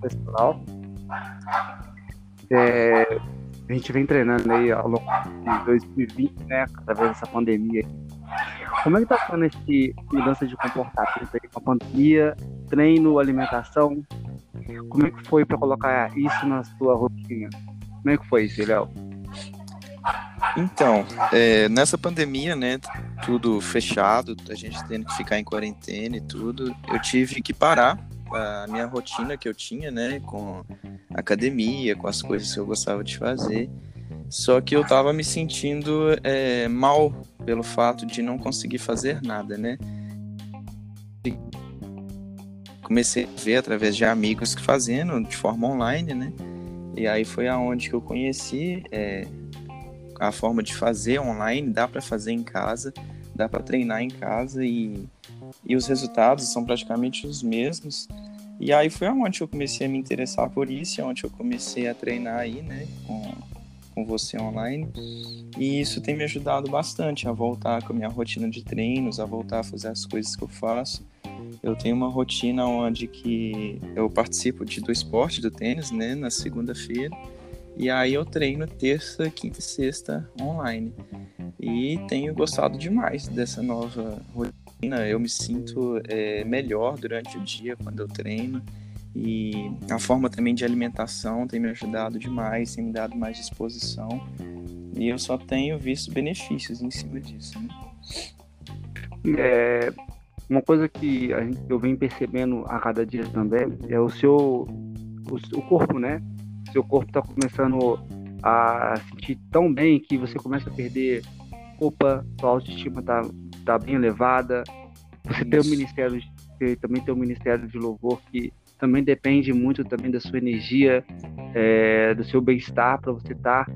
pessoal. É, a gente vem treinando aí ao longo de 2020, né? Através dessa pandemia. Como é que tá sendo esse mudança de comportamento aí com a pandemia, treino, alimentação? Como é que foi para colocar isso na sua rotina? Como é que foi isso, Léo? Então, é, nessa pandemia, né, tudo fechado, a gente tendo que ficar em quarentena e tudo, eu tive que parar a minha rotina que eu tinha, né, com academia, com as coisas que eu gostava de fazer. Só que eu tava me sentindo é, mal pelo fato de não conseguir fazer nada, né? Comecei a ver através de amigos que fazendo de forma online, né? E aí foi aonde que eu conheci é, a forma de fazer online, dá para fazer em casa, dá para treinar em casa e e os resultados são praticamente os mesmos. E aí foi onde eu comecei a me interessar por isso, onde eu comecei a treinar aí, né, com, com você online. E isso tem me ajudado bastante a voltar com a minha rotina de treinos, a voltar a fazer as coisas que eu faço. Eu tenho uma rotina onde que eu participo de, do esporte do tênis, né, na segunda-feira. E aí eu treino terça, quinta e sexta online. E tenho gostado demais dessa nova rotina eu me sinto é, melhor durante o dia quando eu treino e a forma também de alimentação tem me ajudado demais, tem me dado mais disposição e eu só tenho visto benefícios em cima disso. Né? É, uma coisa que a gente, eu venho percebendo a cada dia também é o seu o, o corpo, né? Seu corpo está começando a sentir tão bem que você começa a perder roupa, sua autoestima está tá bem elevada. Você tem o ministério, você também tem o ministério de louvor que também depende muito também da sua energia, é, do seu bem-estar para você estar tá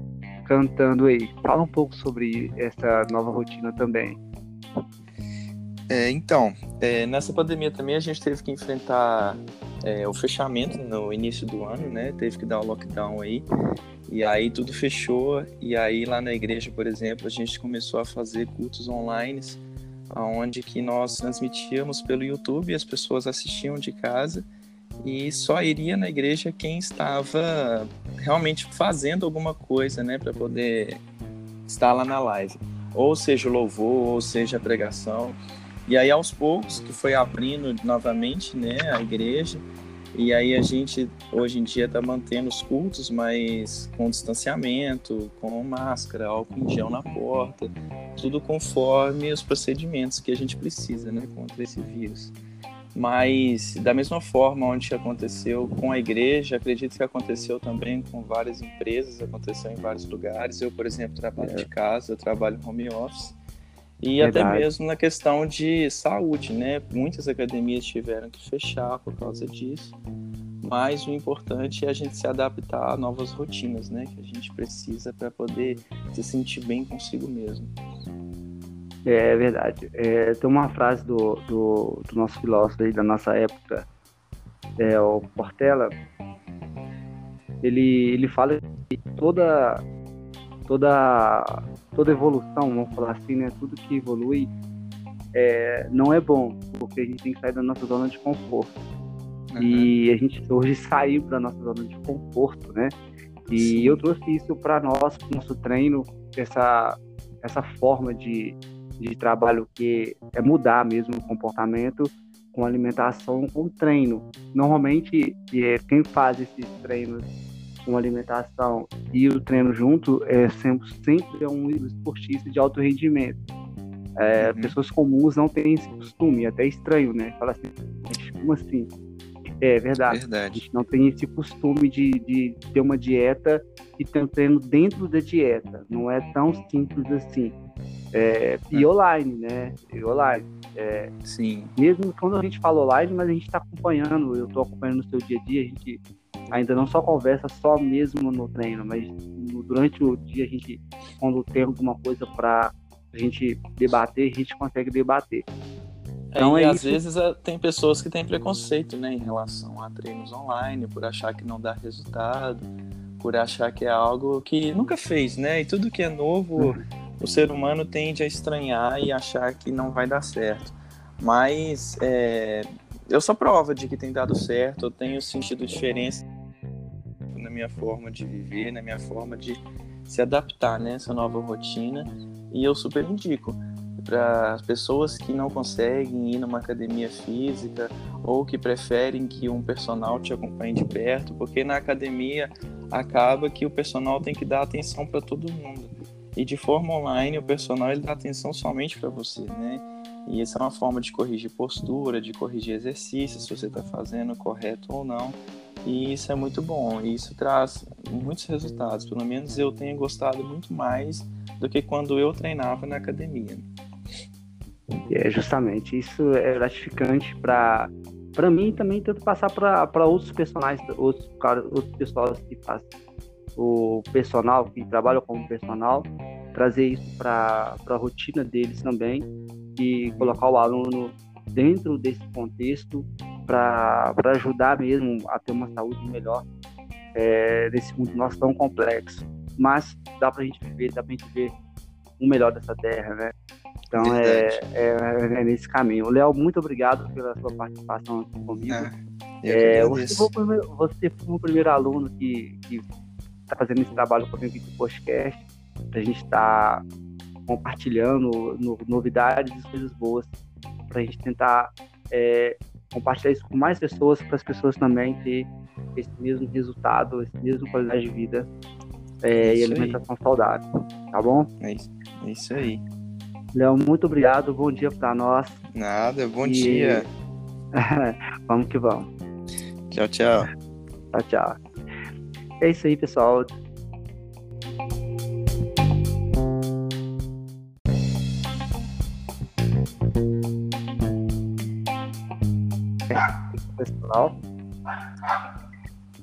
cantando aí. Fala um pouco sobre essa nova rotina também. É, então, é, nessa pandemia também a gente teve que enfrentar é, o fechamento no início do ano, né? Teve que dar o lockdown aí. E aí tudo fechou. E aí lá na igreja, por exemplo, a gente começou a fazer cultos online onde que nós transmitíamos pelo YouTube, as pessoas assistiam de casa e só iria na igreja quem estava realmente fazendo alguma coisa, né, para poder estar lá na live. Ou seja, o louvor, ou seja, a pregação. E aí aos poucos que foi abrindo novamente, né, a igreja, e aí a gente hoje em dia está mantendo os cultos, mas com distanciamento, com máscara, álcool em gel na porta, tudo conforme os procedimentos que a gente precisa, né, contra esse vírus. Mas da mesma forma onde aconteceu com a igreja, acredito que aconteceu também com várias empresas, aconteceu em vários lugares. Eu, por exemplo, trabalho de casa, eu trabalho home office. E Verdade. até mesmo na questão de saúde, né? Muitas academias tiveram que fechar por causa disso. Mas o importante é a gente se adaptar a novas rotinas, né? Que a gente precisa para poder se sentir bem consigo mesmo. É verdade. É, tem uma frase do, do, do, nosso filósofo aí da nossa época, é, o Portela. Ele, ele fala que toda toda toda evolução, vamos falar assim, né? Tudo que evolui é, não é bom, porque a gente tem que sair da nossa zona de conforto. Uhum. E a gente hoje saiu da nossa zona de conforto, né? E Sim. eu trouxe isso para nós, pro nosso treino, essa, essa forma de, de trabalho que é mudar mesmo o comportamento com alimentação, com treino. Normalmente, é, quem faz esses treinos com alimentação e o treino junto é sempre, sempre é um esportista de alto rendimento. É, uhum. Pessoas comuns não têm esse costume, é até estranho, né? Fala assim, como assim? É verdade. verdade. A gente não tem esse costume de, de ter uma dieta e ter um treino dentro da dieta. Não é tão simples assim. É, e online, né? E online. É, Sim. Mesmo quando a gente fala online, mas a gente está acompanhando, eu estou acompanhando o seu dia a dia, a gente ainda não só conversa só mesmo no treino, mas durante o dia a gente, quando tem alguma coisa para a gente debater, a gente consegue debater. Então, é, e é às isso. vezes é, tem pessoas que têm preconceito né, em relação a treinos online, por achar que não dá resultado, por achar que é algo que nunca fez, né? E tudo que é novo, uhum. o ser humano tende a estranhar e achar que não vai dar certo. Mas é, eu sou prova de que tem dado certo, eu tenho sentido diferença minha forma de viver, na minha forma de se adaptar né, nova rotina e eu super indico para as pessoas que não conseguem ir numa academia física ou que preferem que um personal te acompanhe de perto, porque na academia acaba que o personal tem que dar atenção para todo mundo. E de forma online, o personal ele dá atenção somente para você, né? E essa é uma forma de corrigir postura, de corrigir exercícios, se você está fazendo correto ou não. E isso é muito bom, e isso traz muitos resultados. Pelo menos eu tenho gostado muito mais do que quando eu treinava na academia. É justamente isso é gratificante para para mim também tanto passar para outros personagens, outros cara, outros pessoas que fazem o personal, que trabalham como personal, trazer isso para a rotina deles também e colocar o aluno dentro desse contexto para ajudar mesmo a ter uma saúde melhor é, nesse mundo nosso tão complexo. Mas dá para a gente viver, dá para a gente ver o melhor dessa terra, né? Então é, é, é, nesse caminho. Léo, muito obrigado pela sua participação aqui comigo. Ah, é, você, foi primeiro, você, foi o primeiro aluno que está fazendo esse trabalho comigo aqui do podcast. A gente está compartilhando no, novidades e coisas boas para a gente tentar é, compartilhar isso com mais pessoas, para as pessoas também ter esse mesmo resultado, esse mesmo qualidade de vida é, e alimentação aí. saudável. Tá bom? É isso, é isso aí. Léo, muito obrigado. Bom dia para nós. Nada, bom e... dia. vamos que vamos. Tchau, tchau. Tchau, tchau. É isso aí, pessoal.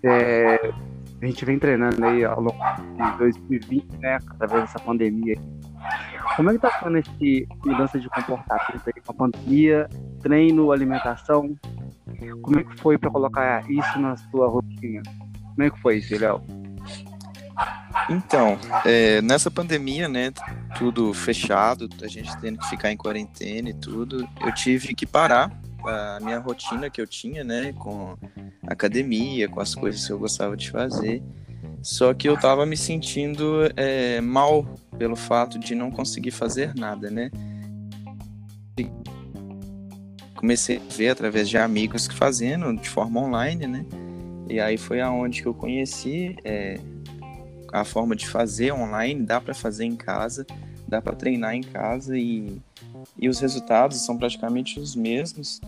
É, a gente vem treinando aí ao longo de 2020, né? Através dessa pandemia como é que tá sendo esse mudança de comportamento aí com a pandemia, treino, alimentação? Como é que foi para colocar isso na sua rotina? Como é que foi isso, Léo? Então, é, nessa pandemia, né, tudo fechado, a gente tendo que ficar em quarentena e tudo, eu tive que parar a minha rotina que eu tinha, né, com academia, com as coisas que eu gostava de fazer. Só que eu tava me sentindo é, mal pelo fato de não conseguir fazer nada, né? Comecei a ver através de amigos que fazendo de forma online, né? E aí foi aonde que eu conheci é, a forma de fazer online, dá para fazer em casa, dá para treinar em casa e, e os resultados são praticamente os mesmos.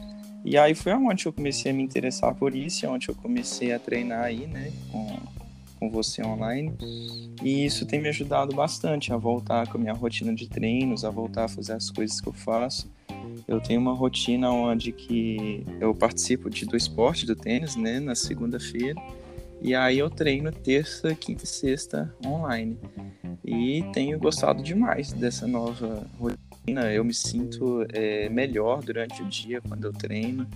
E aí foi aonde eu comecei a me interessar por isso, onde eu comecei a treinar aí, né, com com você online. E isso tem me ajudado bastante a voltar com a minha rotina de treinos, a voltar a fazer as coisas que eu faço. Eu tenho uma rotina onde que eu participo de, do esporte do tênis, né, na segunda-feira. E aí eu treino terça, quinta e sexta online. E tenho gostado demais dessa nova rotina. Eu me sinto é, melhor durante o dia quando eu treino.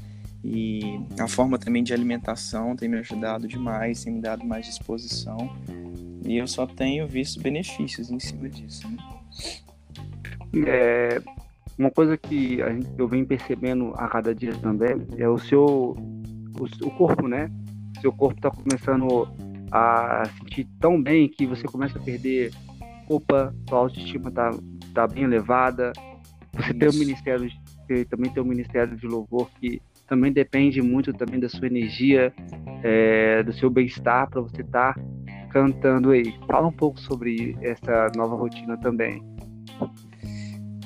E a forma também de alimentação tem me ajudado demais, tem me dado mais disposição. E eu só tenho visto benefícios em cima disso. Né? É, uma coisa que a gente, eu venho percebendo a cada dia também é o seu o, o corpo, né? Seu corpo está começando a sentir tão bem que você começa a perder roupa, sua autoestima está tá bem elevada. Você Isso. tem o ministério, também tem o ministério de louvor que também depende muito também da sua energia, é, do seu bem-estar para você estar tá cantando aí. Fala um pouco sobre essa nova rotina também.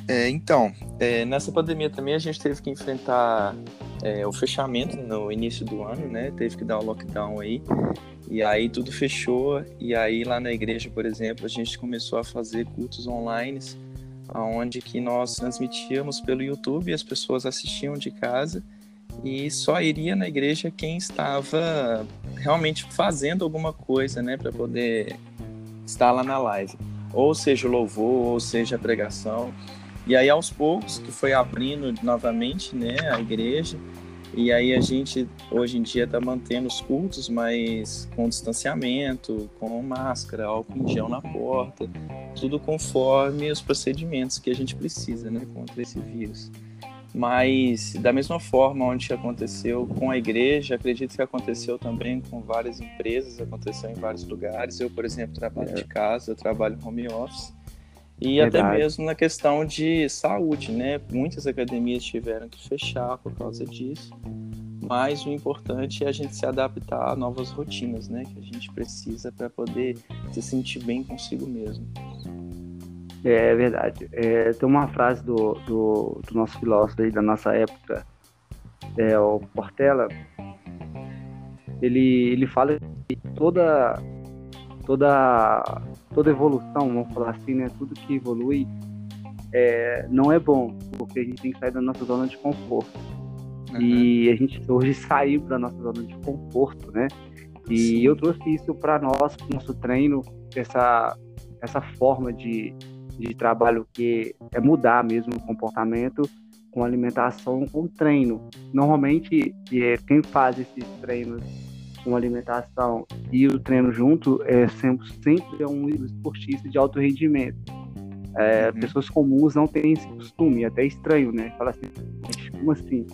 É, então, é, nessa pandemia também a gente teve que enfrentar é, o fechamento no início do ano, né? Teve que dar o lockdown aí. E aí tudo fechou. E aí lá na igreja, por exemplo, a gente começou a fazer cultos online, onde que nós transmitíamos pelo YouTube, as pessoas assistiam de casa e só iria na igreja quem estava realmente fazendo alguma coisa, né, para poder estar lá na live. Ou seja o louvor, ou seja a pregação. E aí aos poucos que foi abrindo novamente, né, a igreja. E aí a gente hoje em dia está mantendo os cultos, mas com distanciamento, com máscara, álcool em gel na porta, tudo conforme os procedimentos que a gente precisa, né, contra esse vírus. Mas da mesma forma onde aconteceu com a igreja, acredito que aconteceu também com várias empresas, aconteceu em vários lugares. Eu, por exemplo, trabalho é. de casa, eu trabalho home office. E Verdade. até mesmo na questão de saúde, né? Muitas academias tiveram que fechar por causa disso. Mas o importante é a gente se adaptar a novas rotinas, né? Que a gente precisa para poder se sentir bem consigo mesmo. É verdade. É, tem uma frase do, do, do, nosso filósofo aí da nossa época, é, o Portela. Ele, ele fala que toda, toda toda evolução, vamos falar assim, né? Tudo que evolui é, não é bom, porque a gente tem que sair da nossa zona de conforto. Uhum. E a gente hoje saiu da nossa zona de conforto, né? E Sim. eu trouxe isso para nós, para nosso treino, essa, essa forma de, de trabalho que é mudar mesmo o comportamento com alimentação, com treino. Normalmente, é, quem faz esses treinos com alimentação e o treino junto, é sempre, sempre é um esportista de alto rendimento. É, uhum. Pessoas comuns não têm esse costume, é até estranho, né? Fala assim, como assim?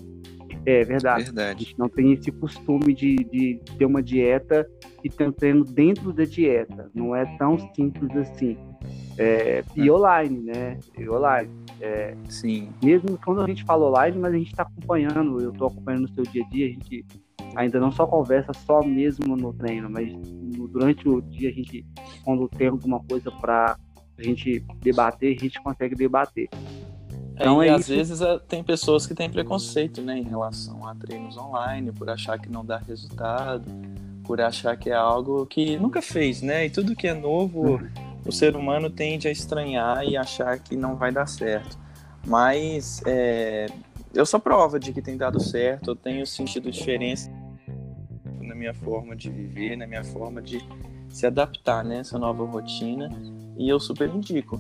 É verdade. verdade. A gente não tem esse costume de, de ter uma dieta e ter um treino dentro da dieta. Não é tão simples assim. É, e uhum. online, né? E online. É, Sim. Mesmo quando a gente fala online, mas a gente está acompanhando, eu estou acompanhando no seu dia a dia, a gente ainda não só conversa só mesmo no treino, mas durante o dia a gente, quando tem alguma coisa para a gente debater, a gente consegue debater. Então, é, e é às isso. vezes é, tem pessoas que têm preconceito né, em relação a treinos online, por achar que não dá resultado, por achar que é algo que nunca fez, né? E tudo que é novo, uhum. o ser humano tende a estranhar e achar que não vai dar certo. Mas é, eu sou prova de que tem dado certo, eu tenho sentido diferença na minha forma de viver, na minha forma de se adaptar nessa né, nova rotina. E eu super indico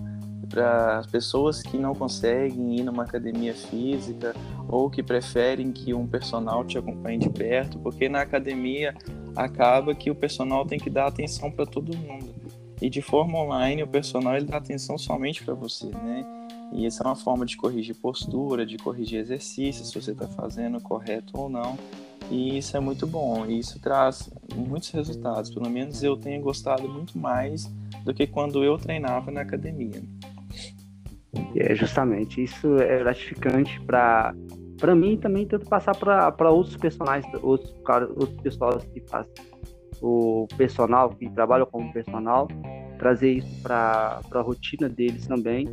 para as pessoas que não conseguem ir numa academia física ou que preferem que um personal te acompanhe de perto, porque na academia acaba que o personal tem que dar atenção para todo mundo. E de forma online, o personal ele dá atenção somente para você, né? E essa é uma forma de corrigir postura, de corrigir exercícios, se você está fazendo correto ou não. E isso é muito bom, e isso traz muitos resultados. Pelo menos eu tenho gostado muito mais do que quando eu treinava na academia. É, justamente, isso é gratificante para para mim também tanto passar para outros personagens, outros, outros pessoas que fazem o personal, que trabalham como personal, trazer isso para a rotina deles também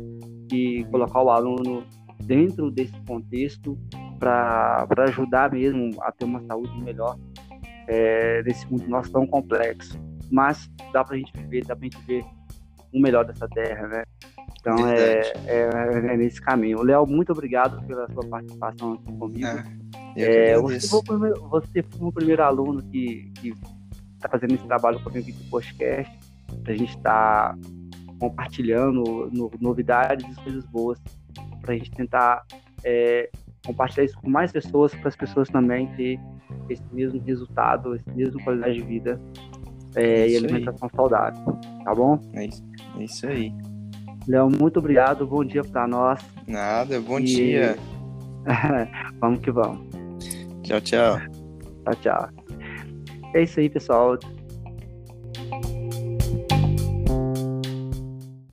e colocar o aluno dentro desse contexto para ajudar mesmo a ter uma saúde melhor é, nesse mundo nosso tão complexo. Mas dá para a gente viver, dá para a gente ver o melhor dessa terra, né? Então é, é, é, nesse caminho. Léo, muito obrigado pela sua participação aqui comigo. Ah, é, você, foi o primeiro, você foi o primeiro aluno que está fazendo esse trabalho comigo aqui do podcast. A gente está compartilhando no, novidades e coisas boas para a gente tentar é, compartilhar isso com mais pessoas, para as pessoas também ter esse mesmo resultado, esse mesmo qualidade de vida é, e alimentação aí. saudável, tá bom? É isso, é isso aí. Léo, muito obrigado, bom dia para nós. Nada, bom e... dia. vamos que vamos. Tchau, tchau. Tchau, tchau. É isso aí, pessoal.